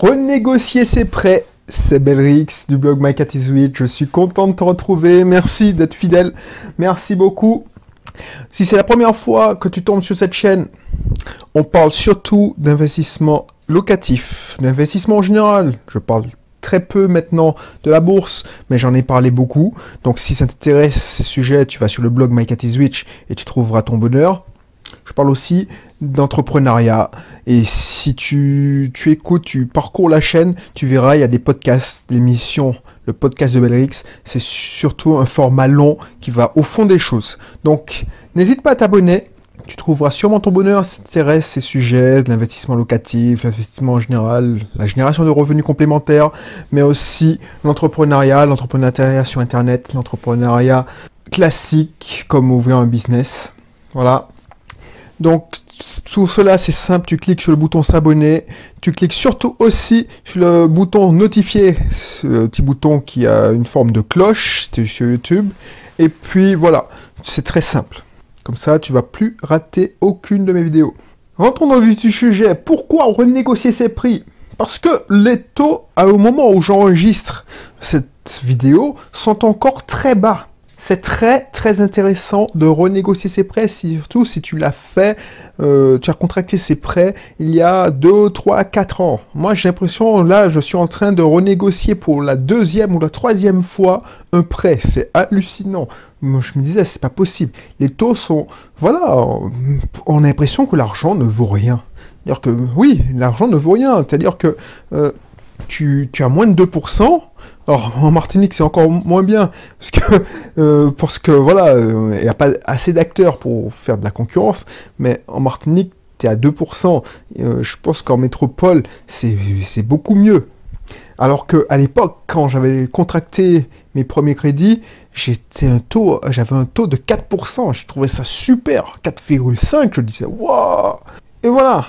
renégocier ses prêts. C'est Belrix du blog My Cat. Je suis content de te retrouver. Merci d'être fidèle. Merci beaucoup. Si c'est la première fois que tu tombes sur cette chaîne, on parle surtout d'investissement locatif, d'investissement en général. Je parle très peu maintenant de la bourse, mais j'en ai parlé beaucoup. Donc si ça t'intéresse ces sujets, tu vas sur le blog My Cat et tu trouveras ton bonheur. Je parle aussi d'entrepreneuriat. Et si tu, tu écoutes, tu parcours la chaîne, tu verras, il y a des podcasts, l'émission, le podcast de Belrix. C'est surtout un format long qui va au fond des choses. Donc, n'hésite pas à t'abonner. Tu trouveras sûrement ton bonheur si t'intéresses ces sujets, l'investissement locatif, l'investissement en général, la génération de revenus complémentaires, mais aussi l'entrepreneuriat, l'entrepreneuriat sur Internet, l'entrepreneuriat classique, comme ouvrir un business. Voilà. Donc tout cela c'est simple, tu cliques sur le bouton s'abonner, tu cliques surtout aussi sur le bouton notifier, ce petit bouton qui a une forme de cloche sur YouTube. Et puis voilà, c'est très simple. Comme ça, tu vas plus rater aucune de mes vidéos. Rentrons dans le vif du sujet. Pourquoi renégocier ses prix? Parce que les taux, au moment où j'enregistre cette vidéo, sont encore très bas c'est très très intéressant de renégocier ses prêts, surtout si tu l'as fait, euh, tu as contracté ses prêts il y a 2, 3, 4 ans. Moi j'ai l'impression, là je suis en train de renégocier pour la deuxième ou la troisième fois un prêt. C'est hallucinant. Je me disais, c'est pas possible. Les taux sont... Voilà, on a l'impression que l'argent ne vaut rien. C'est-à-dire que oui, l'argent ne vaut rien. C'est-à-dire que euh, tu, tu as moins de 2%, alors en Martinique c'est encore moins bien parce que euh, parce que voilà il n'y a pas assez d'acteurs pour faire de la concurrence, mais en Martinique tu à 2%. Euh, je pense qu'en métropole c'est beaucoup mieux. Alors que à l'époque quand j'avais contracté mes premiers crédits, j'étais un taux j'avais un taux de 4%. Je trouvais ça super, 4,5. Je disais waouh. Et voilà.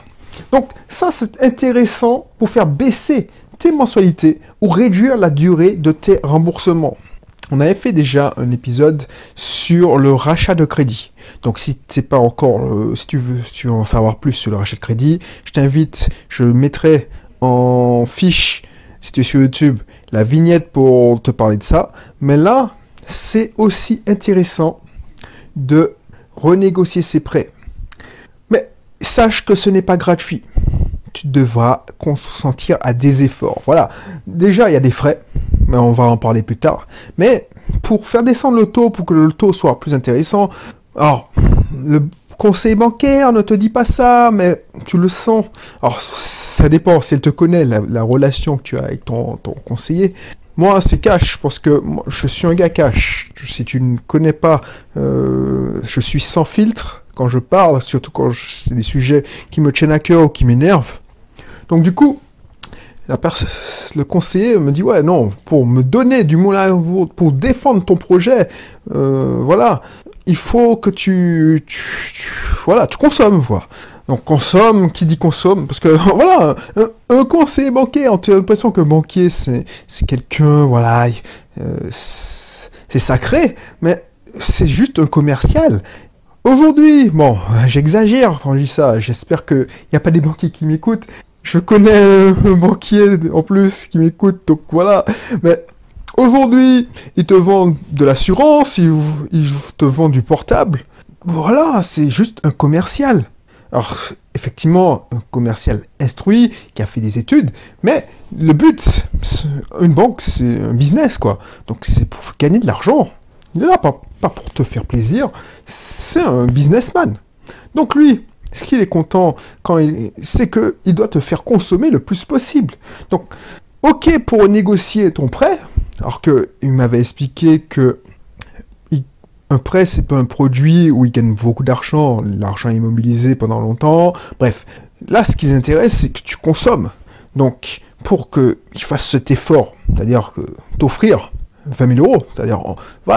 Donc ça c'est intéressant pour faire baisser tes mensualités ou réduire la durée de tes remboursements. On avait fait déjà un épisode sur le rachat de crédit. Donc si c'est pas encore, euh, si tu veux, tu veux en savoir plus sur le rachat de crédit, je t'invite, je mettrai en fiche, si tu es sur YouTube, la vignette pour te parler de ça. Mais là, c'est aussi intéressant de renégocier ses prêts. Mais sache que ce n'est pas gratuit tu devras consentir à des efforts. Voilà. Déjà, il y a des frais, mais on va en parler plus tard. Mais pour faire descendre le taux, pour que le taux soit plus intéressant, alors, le conseil bancaire ne te dit pas ça, mais tu le sens. Alors, ça dépend si elle te connaît, la, relation que tu as avec ton, conseiller. Moi, c'est cash, parce que je suis un gars cash. Si tu ne connais pas, euh, je suis sans filtre quand je parle, surtout quand c'est des sujets qui me tiennent à cœur ou qui m'énervent. Donc du coup, la le conseiller me dit ouais non pour me donner du moulin pour défendre ton projet euh, voilà il faut que tu, voilà tu consommes voilà. donc consomme qui dit consomme parce que voilà un, conseiller banquier on a l'impression que banquier c'est quelqu'un voilà euh, c'est sacré mais c'est juste un commercial Aujourd'hui, bon, j'exagère quand je dis ça, j'espère qu'il n'y a pas des banquiers qui m'écoutent, je connais un banquier en plus qui m'écoute, donc voilà. Mais aujourd'hui, ils te vendent de l'assurance, ils, te vendent du portable. Voilà, c'est juste un commercial. Alors, effectivement, un commercial instruit, qui a fait des études, mais le but, une banque, c'est un business, quoi. Donc, c'est pour gagner de l'argent. Il est là pas, pas pour te faire plaisir, c'est un businessman. Donc, lui, ce qu'il est content quand il, c'est que il doit te faire consommer le plus possible? Donc, ok pour négocier ton prêt, alors que il m'avait expliqué que un prêt c'est pas un produit où il gagne beaucoup d'argent, l'argent immobilisé pendant longtemps. Bref, là ce qui les intéresse c'est que tu consommes. Donc, pour qu'il fasse cet effort, c'est-à-dire que t'offrir 20 000 euros, c'est-à-dire,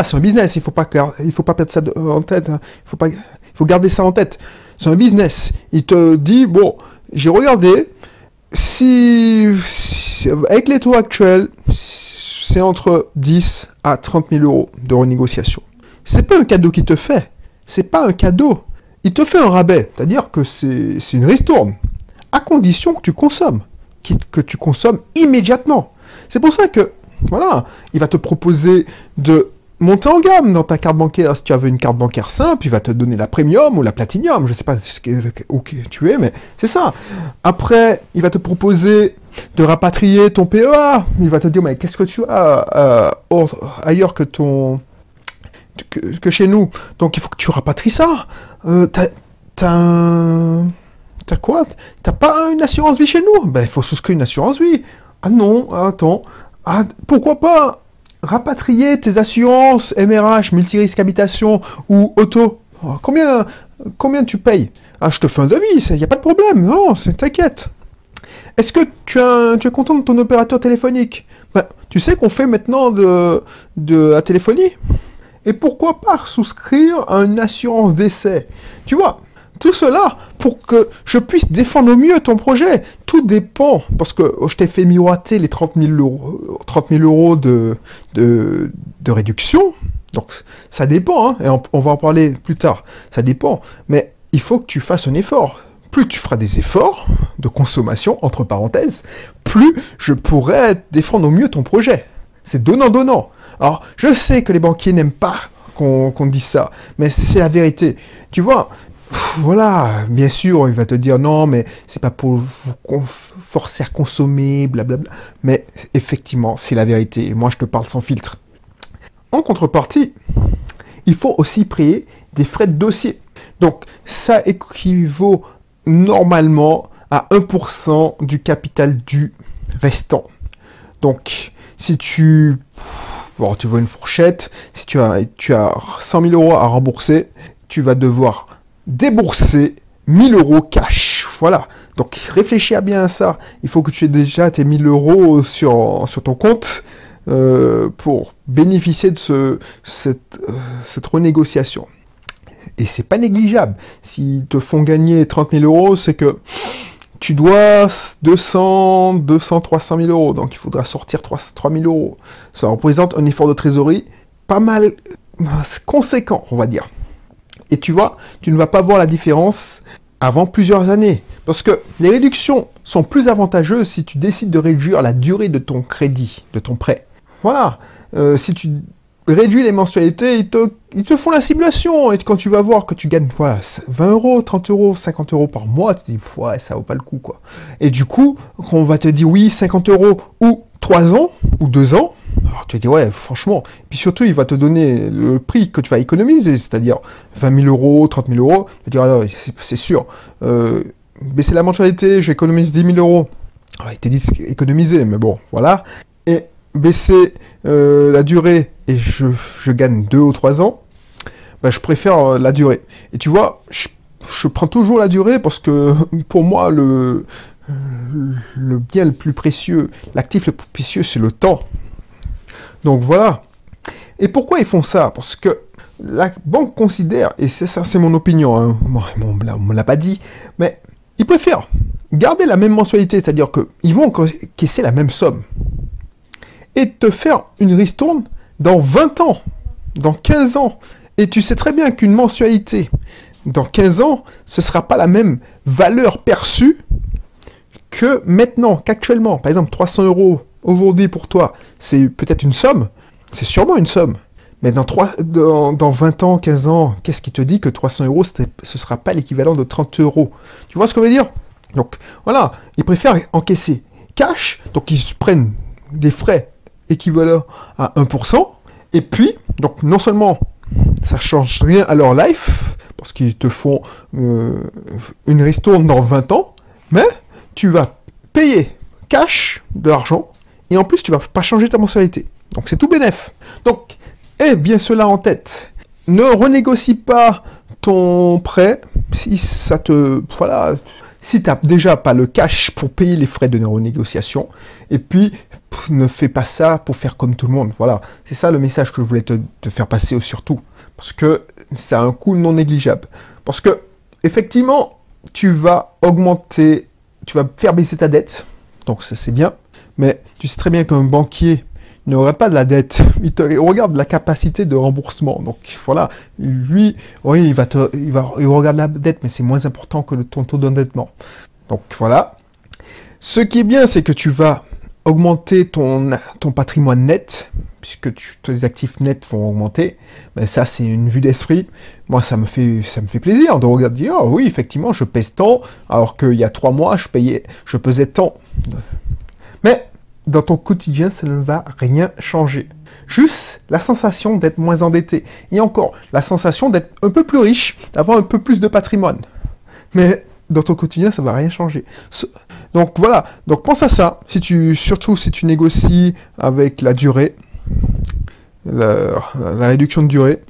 c'est un business, il faut pas, il faut pas perdre ça en tête, hein. il faut pas, il faut garder ça en tête. C'est un business. Il te dit, bon, j'ai regardé, si, avec les taux actuels, c'est entre 10 à 30 000 euros de renégociation. C'est pas un cadeau qu'il te fait. C'est pas un cadeau. Il te fait un rabais. C'est-à-dire que c'est une ristourne. À condition que tu consommes. que tu consommes immédiatement. C'est pour ça que, voilà, il va te proposer de monter en gamme dans ta carte bancaire. Si tu avais une carte bancaire simple, il va te donner la premium ou la platinum. Je ne sais pas où tu es, mais c'est ça. Après, il va te proposer de rapatrier ton PEA. Il va te dire, mais qu'est-ce que tu as euh, ailleurs que ton... Que, chez nous? Donc il faut que tu rapatries ça. Euh, t'as, t'as, quoi? T'as pas une assurance vie chez nous? Ben il faut souscrire une assurance vie. Ah non, attends. Ah, pourquoi pas rapatrier tes assurances MRH, multirisque habitation ou auto. Oh, combien, tu payes? Ah, je te fais un devis, il n'y a pas de problème. Non, t'inquiète. Est-ce que tu, es content de ton opérateur téléphonique? Ben, Tu sais qu'on fait maintenant de, de la téléphonie? Et pourquoi pas souscrire à une assurance d'essai? Tu vois, tout cela pour que je puisse défendre au mieux ton projet. Tout dépend, parce que je t'ai fait miroiter les 30 000 euros, 30 euros de, de, réduction. Donc ça dépend, hein, et on, va en parler plus tard. Ça dépend, mais il faut que tu fasses un effort. Plus tu feras des efforts de consommation, entre parenthèses, plus je pourrai défendre au mieux ton projet. C'est donnant-donnant. Alors, je sais que les banquiers n'aiment pas qu'on dise ça, mais c'est la vérité. Tu vois, voilà, bien sûr, il va te dire non, mais c'est pas pour vous forcer à consommer, blablabla. Mais effectivement, c'est la vérité. Moi, je te parle sans filtre. En contrepartie, il faut aussi payer des frais de dossier. Donc, ça équivaut normalement à 1% du capital du restant. Donc, si tu, bon, veux une fourchette, si tu as, tu as 100 000 euros à rembourser, tu vas devoir débourser 1000 euros cash. Voilà. Donc réfléchis à bien ça. Il faut que tu aies déjà tes 1000 euros sur, sur ton compte euh, pour bénéficier de ce, cette, euh, cette renégociation. Et c'est pas négligeable. S'ils te font gagner 30 000 euros, c'est que tu dois 200, 200, 300 000 euros. Donc il faudra sortir 3, 3 000 euros. Ça représente un effort de trésorerie pas mal conséquent, on va dire. Et tu vois, tu ne vas pas voir la différence avant plusieurs années. Parce que les réductions sont plus avantageuses si tu décides de réduire la durée de ton crédit, de ton prêt. Voilà. Euh, si tu réduis les mensualités, ils te, font la simulation. Et quand tu vas voir que tu gagnes voilà, 20 euros, 30 euros, 50 euros par mois, tu te dis, ouais, ça vaut pas le coup. quoi. Et du coup, quand on va te dire oui, 50 euros ou 3 ans ou 2 ans, alors tu vas dire, ouais, franchement. Puis surtout, il va te donner le prix que tu vas économiser, c'est-à-dire 20 000 euros, 30 000 euros. Tu vas dire, alors, c'est sûr, euh, baisser la mensualité, j'économise 10 000 euros. Alors, il t'a dit économiser, mais bon, voilà. Et baisser euh, la durée et je, gagne 2 ou 3 ans, bah, je préfère euh, la durée. Et tu vois, je, je, prends toujours la durée parce que pour moi, le, le bien le plus précieux, l'actif le plus précieux, c'est le temps. Donc voilà. Et pourquoi ils font ça? Parce que la banque considère, et c'est ça, c'est mon opinion, hein, on ne me l'a pas dit, mais ils préfèrent garder la même mensualité, c'est-à-dire qu'ils vont caisser la même somme, et te faire une ristourne dans 20 ans, dans 15 ans. Et tu sais très bien qu'une mensualité dans 15 ans, ce ne sera pas la même valeur perçue que maintenant, qu'actuellement. Par exemple, 300 euros aujourd'hui pour toi, c'est peut-être une somme, c'est sûrement une somme. Mais dans, 3, dans, 20 ans, 15 ans, qu'est-ce qui te dit que 300 euros, ce ne sera pas l'équivalent de 30 euros? Tu vois ce que je veux dire? Donc voilà, ils préfèrent encaisser cash, donc ils prennent des frais équivalents à 1%, et puis, donc non seulement ça change rien à leur life, parce qu'ils te font euh, une ristourne dans 20 ans, mais tu vas payer cash de l'argent et en plus tu vas pas changer ta mensualité. Donc c'est tout bénef. Donc, aie bien cela en tête. Ne renégocie pas ton prêt si ça te... Voilà, si tu n'as déjà pas le cash pour payer les frais de renégociation. Et puis, ne fais pas ça pour faire comme tout le monde. Voilà, c'est ça le message que je voulais te, faire passer surtout. Parce que c'est un coût non négligeable. Parce que, effectivement, tu vas augmenter, tu vas faire baisser ta dette. Donc ça c'est bien. Mais tu sais très bien qu'un banquier n'aurait pas de la dette. Il, te, regarde la capacité de remboursement. Donc voilà, lui, oui, il va te, il regarde la dette, mais c'est moins important que ton taux d'endettement. Donc voilà. Ce qui est bien, c'est que tu vas augmenter ton, ton patrimoine net, puisque tu, tes actifs nets vont augmenter. Mais ça, c'est une vue d'esprit. Moi, ça me fait, ça me fait plaisir de regarder, dire, oh oui, effectivement, je pèse tant, alors qu'il y a trois mois, je payais, je pesais tant. Mais dans ton quotidien, ça ne va rien changer. Juste la sensation d'être moins endetté. Et encore, la sensation d'être un peu plus riche, d'avoir un peu plus de patrimoine. Mais dans ton quotidien, ça va rien changer. Donc voilà, donc pense à ça, si tu, surtout si tu négocies avec la durée, la, réduction de durée.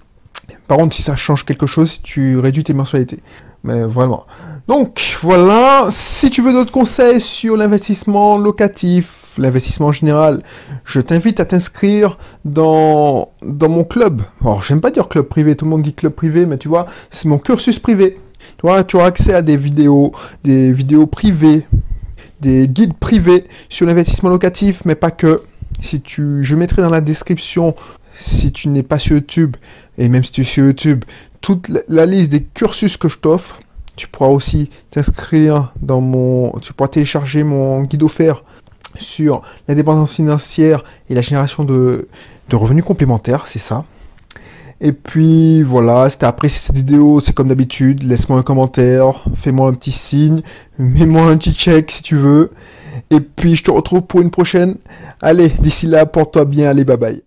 Par contre, si ça change quelque chose, si tu réduis tes mensualités. Mais vraiment. Donc voilà, si tu veux d'autres conseils sur l'investissement locatif, l'investissement en général, je t'invite à t'inscrire dans, dans mon club. Alors j'aime pas dire club privé, tout le monde dit club privé, mais tu vois, c'est mon cursus privé. Tu vois, tu auras accès à des vidéos, des vidéos privées, des guides privés sur l'investissement locatif, mais pas que. Si tu, je mettrai dans la description, si tu n'es pas sur YouTube, et même si tu es sur YouTube, toute la liste des cursus que je t'offre. Tu pourras aussi t'inscrire dans mon, tu pourras télécharger mon guide offert sur l'indépendance financière et la génération de, de revenus complémentaires, c'est ça. Et puis voilà, si t'as apprécié cette vidéo, c'est comme d'habitude, laisse-moi un commentaire, fais-moi un petit signe, mets-moi un petit check si tu veux. Et puis je te retrouve pour une prochaine. Allez, d'ici là, porte-toi bien, allez, bye bye.